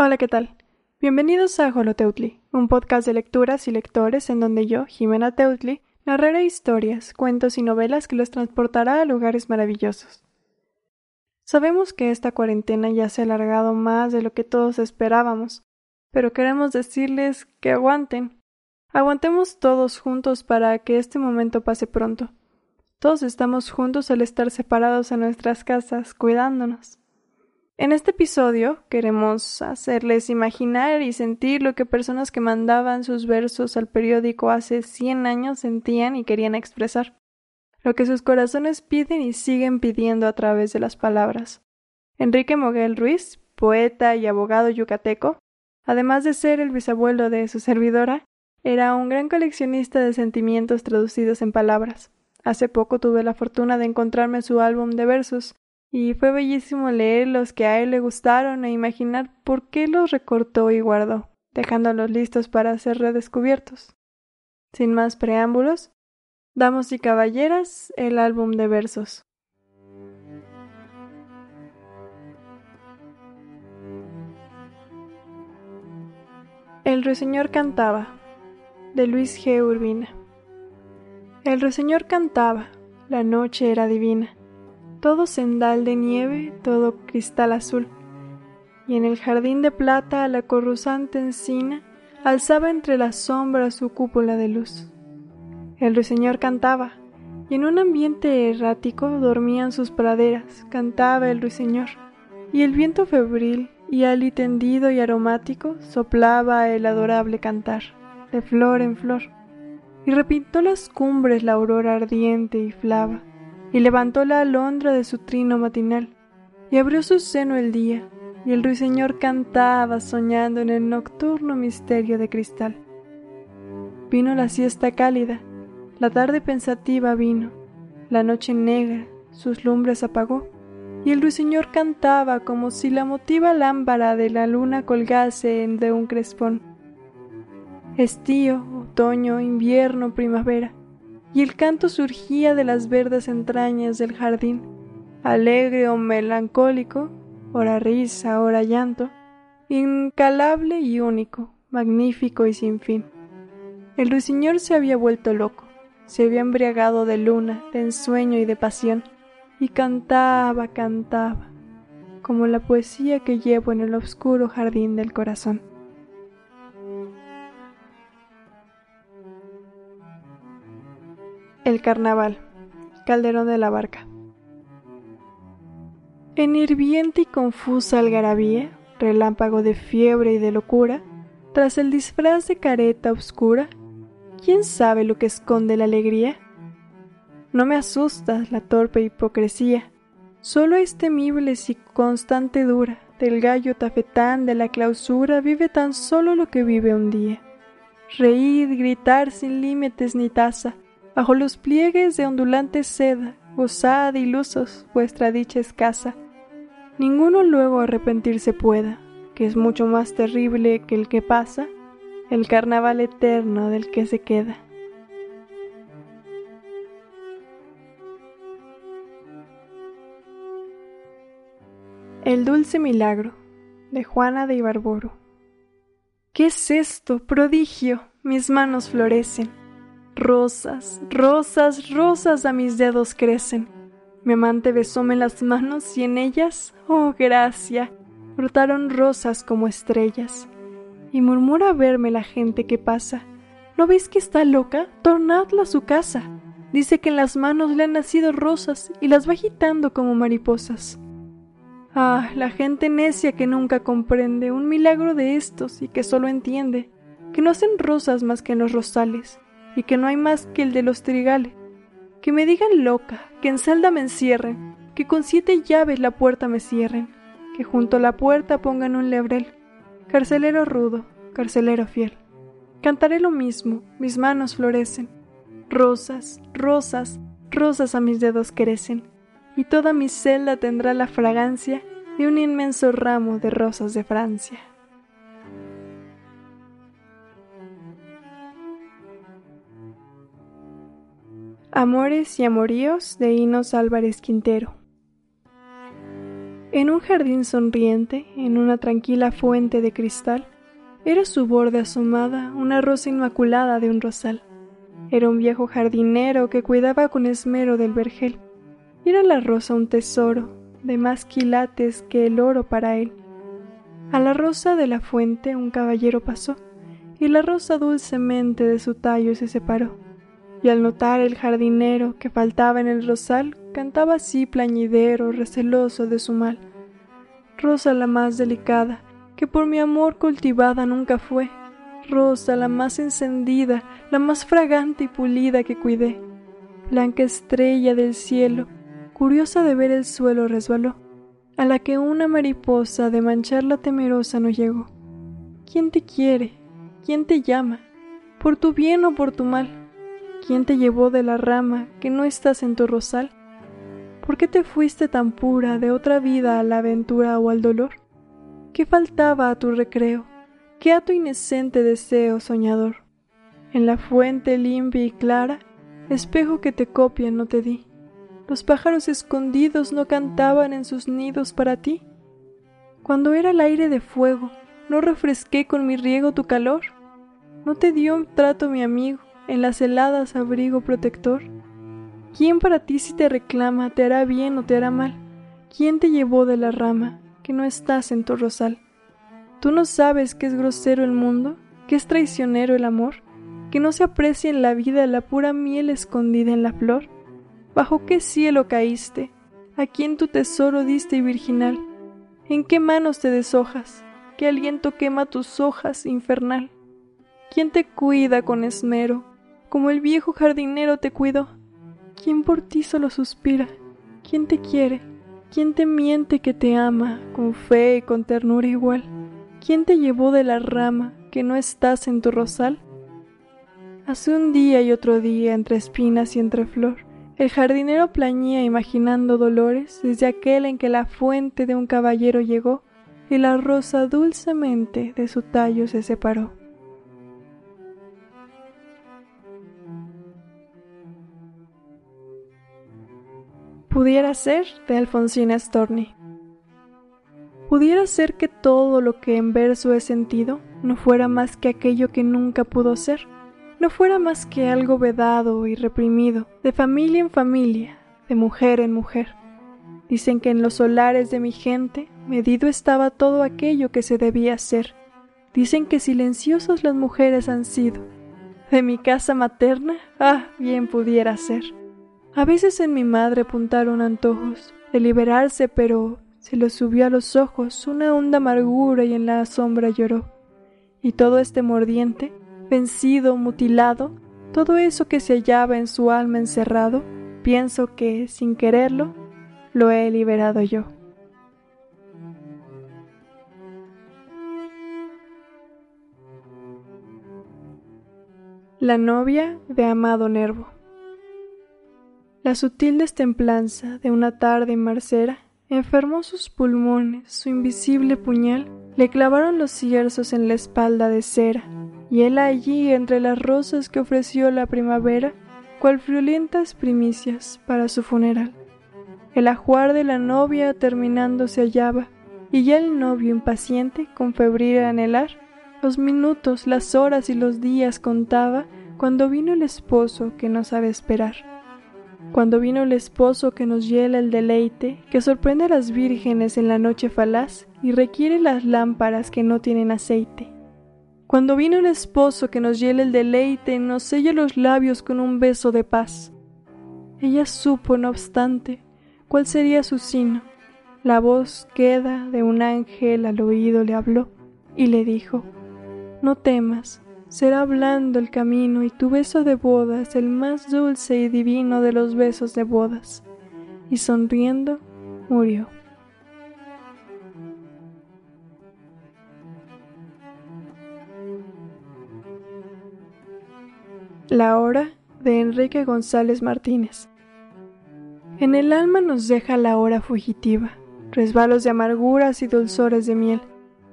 Hola, ¿qué tal? Bienvenidos a Holoteutli, un podcast de lecturas y lectores en donde yo, Jimena Teutli, narraré historias, cuentos y novelas que los transportará a lugares maravillosos. Sabemos que esta cuarentena ya se ha alargado más de lo que todos esperábamos, pero queremos decirles que aguanten. Aguantemos todos juntos para que este momento pase pronto. Todos estamos juntos al estar separados en nuestras casas, cuidándonos. En este episodio queremos hacerles imaginar y sentir lo que personas que mandaban sus versos al periódico hace cien años sentían y querían expresar, lo que sus corazones piden y siguen pidiendo a través de las palabras. Enrique Moguel Ruiz, poeta y abogado yucateco, además de ser el bisabuelo de su servidora, era un gran coleccionista de sentimientos traducidos en palabras. Hace poco tuve la fortuna de encontrarme su álbum de versos, y fue bellísimo leer los que a él le gustaron e imaginar por qué los recortó y guardó, dejándolos listos para ser redescubiertos. Sin más preámbulos, damos y caballeras, el álbum de versos. El ruiseñor cantaba, de Luis G. Urbina. El ruiseñor cantaba, la noche era divina todo sendal de nieve, todo cristal azul, y en el jardín de plata la corrusante encina alzaba entre las sombras su cúpula de luz. El ruiseñor cantaba, y en un ambiente errático dormían sus praderas, cantaba el ruiseñor, y el viento febril y ali tendido y aromático soplaba el adorable cantar, de flor en flor, y repintó las cumbres la aurora ardiente y flava, y levantó la alondra de su trino matinal, y abrió su seno el día, y el ruiseñor cantaba soñando en el nocturno misterio de cristal. Vino la siesta cálida, la tarde pensativa vino, la noche negra sus lumbres apagó, y el ruiseñor cantaba como si la motiva lámpara de la luna colgase de un crespón. Estío, otoño, invierno, primavera, y el canto surgía de las verdes entrañas del jardín, alegre o melancólico, ora risa, ora llanto, incalable y único, magnífico y sin fin. El ruiseñor se había vuelto loco, se había embriagado de luna, de ensueño y de pasión, y cantaba, cantaba, como la poesía que llevo en el oscuro jardín del corazón. El carnaval. Calderón de la Barca. En hirviente y confusa algarabía, relámpago de fiebre y de locura, tras el disfraz de careta oscura, ¿quién sabe lo que esconde la alegría? No me asusta la torpe hipocresía, solo es temible si constante dura, del gallo tafetán de la clausura vive tan solo lo que vive un día. Reír, gritar sin límites ni tasa, Bajo los pliegues de ondulante seda, gozad ilusos vuestra dicha escasa. Ninguno luego arrepentirse pueda, que es mucho más terrible que el que pasa, el carnaval eterno del que se queda. El dulce milagro de Juana de Ibarboro. ¿Qué es esto, prodigio? Mis manos florecen Rosas, rosas, rosas a mis dedos crecen. Mi amante besóme las manos y en ellas, oh gracia, brotaron rosas como estrellas. Y murmura verme la gente que pasa. ¿No veis que está loca? Tornadla a su casa. Dice que en las manos le han nacido rosas y las va agitando como mariposas. Ah, la gente necia que nunca comprende un milagro de estos y que solo entiende que no hacen rosas más que en los rosales y que no hay más que el de los trigales. Que me digan loca, que en celda me encierren, que con siete llaves la puerta me cierren, que junto a la puerta pongan un lebrel. Carcelero rudo, carcelero fiel. Cantaré lo mismo, mis manos florecen. Rosas, rosas, rosas a mis dedos crecen, y toda mi celda tendrá la fragancia de un inmenso ramo de rosas de Francia. Amores y Amoríos de Inos Álvarez Quintero. En un jardín sonriente, en una tranquila fuente de cristal, era su borde asomada una rosa inmaculada de un rosal. Era un viejo jardinero que cuidaba con esmero del vergel. Era la rosa un tesoro, de más quilates que el oro para él. A la rosa de la fuente un caballero pasó, y la rosa dulcemente de su tallo se separó. Y al notar el jardinero que faltaba en el rosal, cantaba así plañidero, receloso de su mal. Rosa la más delicada, que por mi amor cultivada nunca fue, rosa la más encendida, la más fragante y pulida que cuidé. Blanca estrella del cielo, curiosa de ver el suelo resbaló, a la que una mariposa de mancharla temerosa no llegó. ¿Quién te quiere? ¿Quién te llama? ¿Por tu bien o por tu mal? ¿Quién te llevó de la rama que no estás en tu rosal? ¿Por qué te fuiste tan pura de otra vida a la aventura o al dolor? ¿Qué faltaba a tu recreo? ¿Qué a tu inocente deseo soñador? En la fuente limpia y clara, espejo que te copia no te di. Los pájaros escondidos no cantaban en sus nidos para ti. Cuando era el aire de fuego, no refresqué con mi riego tu calor. No te dio un trato mi amigo, en las heladas abrigo protector. ¿Quién para ti si te reclama te hará bien o te hará mal? ¿Quién te llevó de la rama? que no estás en tu rosal. ¿Tú no sabes que es grosero el mundo, que es traicionero el amor, que no se aprecia en la vida la pura miel escondida en la flor? ¿Bajo qué cielo caíste? ¿A quién tu tesoro diste virginal? ¿En qué manos te deshojas? ¿Qué aliento quema tus hojas infernal? ¿Quién te cuida con esmero, como el viejo jardinero te cuidó? ¿Quién por ti solo suspira? ¿Quién te quiere? ¿Quién te miente que te ama con fe y con ternura igual? ¿Quién te llevó de la rama que no estás en tu rosal? Hace un día y otro día entre espinas y entre flor, el jardinero plañía imaginando dolores desde aquel en que la fuente de un caballero llegó y la rosa dulcemente de su tallo se separó. Pudiera ser de Alfonsina Storni. Pudiera ser que todo lo que en verso he sentido no fuera más que aquello que nunca pudo ser, no fuera más que algo vedado y reprimido, de familia en familia, de mujer en mujer. Dicen que en los solares de mi gente medido estaba todo aquello que se debía hacer. Dicen que silenciosas las mujeres han sido. De mi casa materna, ah, bien pudiera ser. A veces en mi madre apuntaron antojos de liberarse, pero se le subió a los ojos una honda amargura y en la sombra lloró. Y todo este mordiente, vencido, mutilado, todo eso que se hallaba en su alma encerrado, pienso que, sin quererlo, lo he liberado yo. La novia de Amado Nervo. La sutil destemplanza de una tarde marcera enfermó sus pulmones, su invisible puñal le clavaron los cierzos en la espalda de cera, y él allí entre las rosas que ofreció la primavera, cual friolentas primicias para su funeral. El ajuar de la novia terminando se hallaba, y ya el novio impaciente, con febril anhelar, los minutos, las horas y los días contaba, cuando vino el esposo que no sabe esperar. Cuando vino el esposo que nos hiela el deleite, que sorprende a las vírgenes en la noche falaz y requiere las lámparas que no tienen aceite. Cuando vino el esposo que nos hiela el deleite, nos sella los labios con un beso de paz. Ella supo, no obstante, cuál sería su sino. La voz queda de un ángel al oído le habló y le dijo, No temas, será blando el camino y tu beso de bodas el más dulce y divino de los besos de bodas. Y sonriendo, murió. La hora de Enrique González Martínez. En el alma nos deja la hora fugitiva, resbalos de amarguras y dulzores de miel,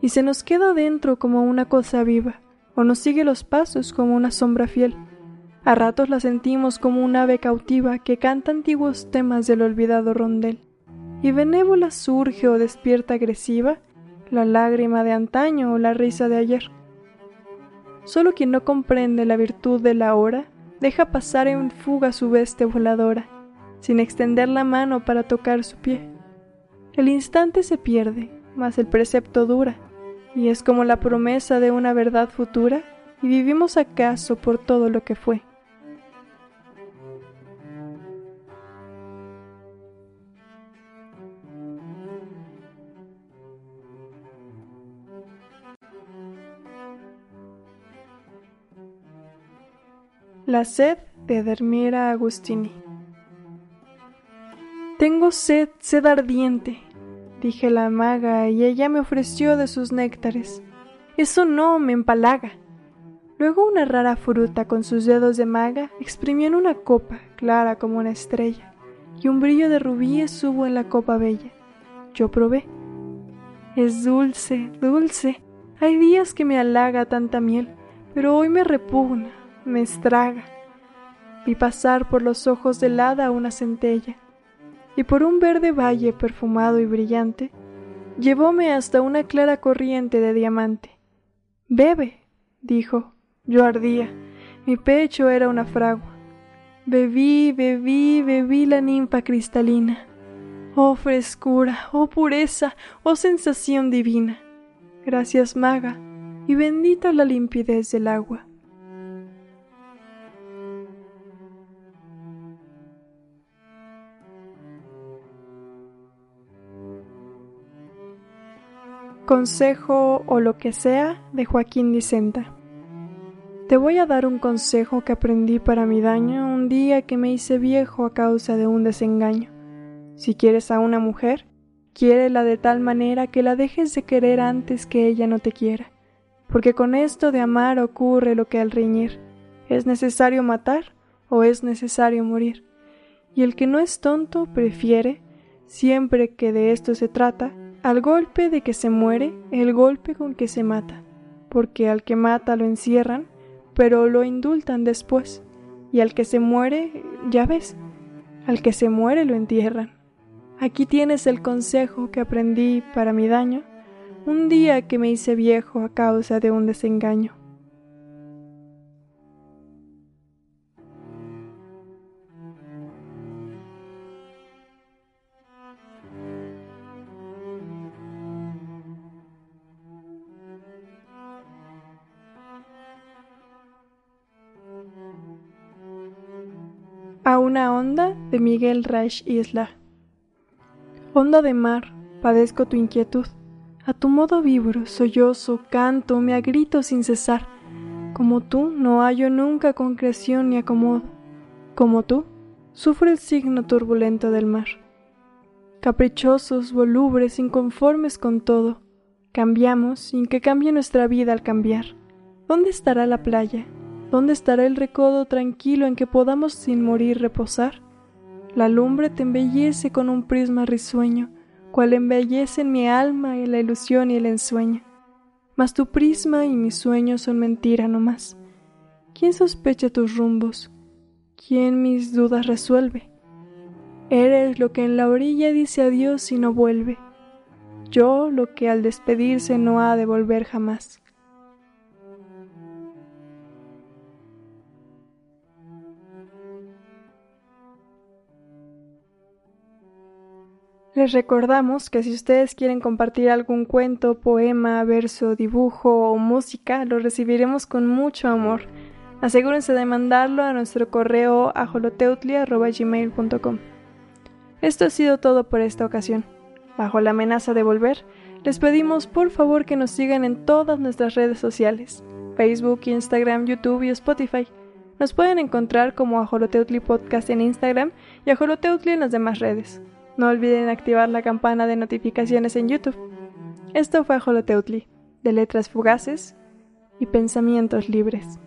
y se nos queda dentro como una cosa viva o nos sigue los pasos como una sombra fiel. A ratos la sentimos como un ave cautiva que canta antiguos temas del olvidado rondel. y benévola surge o despierta agresiva la lágrima de antaño o la risa de ayer. Solo quien no comprende la virtud de la hora deja pasar en fuga su veste voladora, sin extender la mano para tocar su pie. El instante se pierde, mas el precepto dura, y es como la promesa de una verdad futura, y vivimos acaso por todo lo que fue. La sed de Dermira Agustini. Tengo sed, sed ardiente, dije la maga, y ella me ofreció de sus néctares. Eso no me empalaga. Luego una rara fruta con sus dedos de maga exprimió en una copa clara como una estrella, y un brillo de rubíes hubo en la copa bella. Yo probé. Es dulce, dulce. Hay días que me halaga tanta miel, pero hoy me repugna, me estraga. Vi pasar por los ojos del hada una centella, y por un verde valle perfumado y brillante, llevóme hasta una clara corriente de diamante. Bebe, dijo. Yo ardía, mi pecho era una fragua. Bebí, bebí, bebí la ninfa cristalina. Oh frescura, oh pureza, oh sensación divina. Gracias, maga, y bendita la limpidez del agua. Consejo o lo que sea de Joaquín Dicenta. Te voy a dar un consejo que aprendí para mi daño un día que me hice viejo a causa de un desengaño. Si quieres a una mujer, quiérela de tal manera que la dejes de querer antes que ella no te quiera, porque con esto de amar ocurre lo que al reñir, es necesario matar o es necesario morir, y el que no es tonto prefiere, siempre que de esto se trata, al golpe de que se muere el golpe con que se mata, porque al que mata lo encierran, pero lo indultan después, y al que se muere, ya ves, al que se muere lo entierran. Aquí tienes el consejo que aprendí para mi daño, un día que me hice viejo a causa de un desengaño. Una onda de Miguel Reich Isla. Onda de mar, padezco tu inquietud. A tu modo vibro, sollozo, canto, me agrito sin cesar. Como tú, no hallo nunca concreción ni acomodo. Como tú, sufro el signo turbulento del mar. Caprichosos, volubres, inconformes con todo, cambiamos sin que cambie nuestra vida al cambiar. ¿Dónde estará la playa? ¿Dónde estará el recodo tranquilo en que podamos sin morir reposar? La lumbre te embellece con un prisma risueño, cual embellecen mi alma y la ilusión y el ensueño. Mas tu prisma y mi sueño son mentira no más. ¿Quién sospecha tus rumbos? ¿Quién mis dudas resuelve? Eres lo que en la orilla dice adiós y no vuelve. Yo lo que al despedirse no ha de volver jamás. Les recordamos que si ustedes quieren compartir algún cuento, poema, verso, dibujo o música, lo recibiremos con mucho amor. Asegúrense de mandarlo a nuestro correo ajoloteutli.gmail.com. Esto ha sido todo por esta ocasión. Bajo la amenaza de volver, les pedimos por favor que nos sigan en todas nuestras redes sociales, Facebook, Instagram, YouTube y Spotify. Nos pueden encontrar como Ajoloteutli Podcast en Instagram y Ajoloteutli en las demás redes. No olviden activar la campana de notificaciones en YouTube. Esto fue Holoteutli, de letras fugaces y pensamientos libres.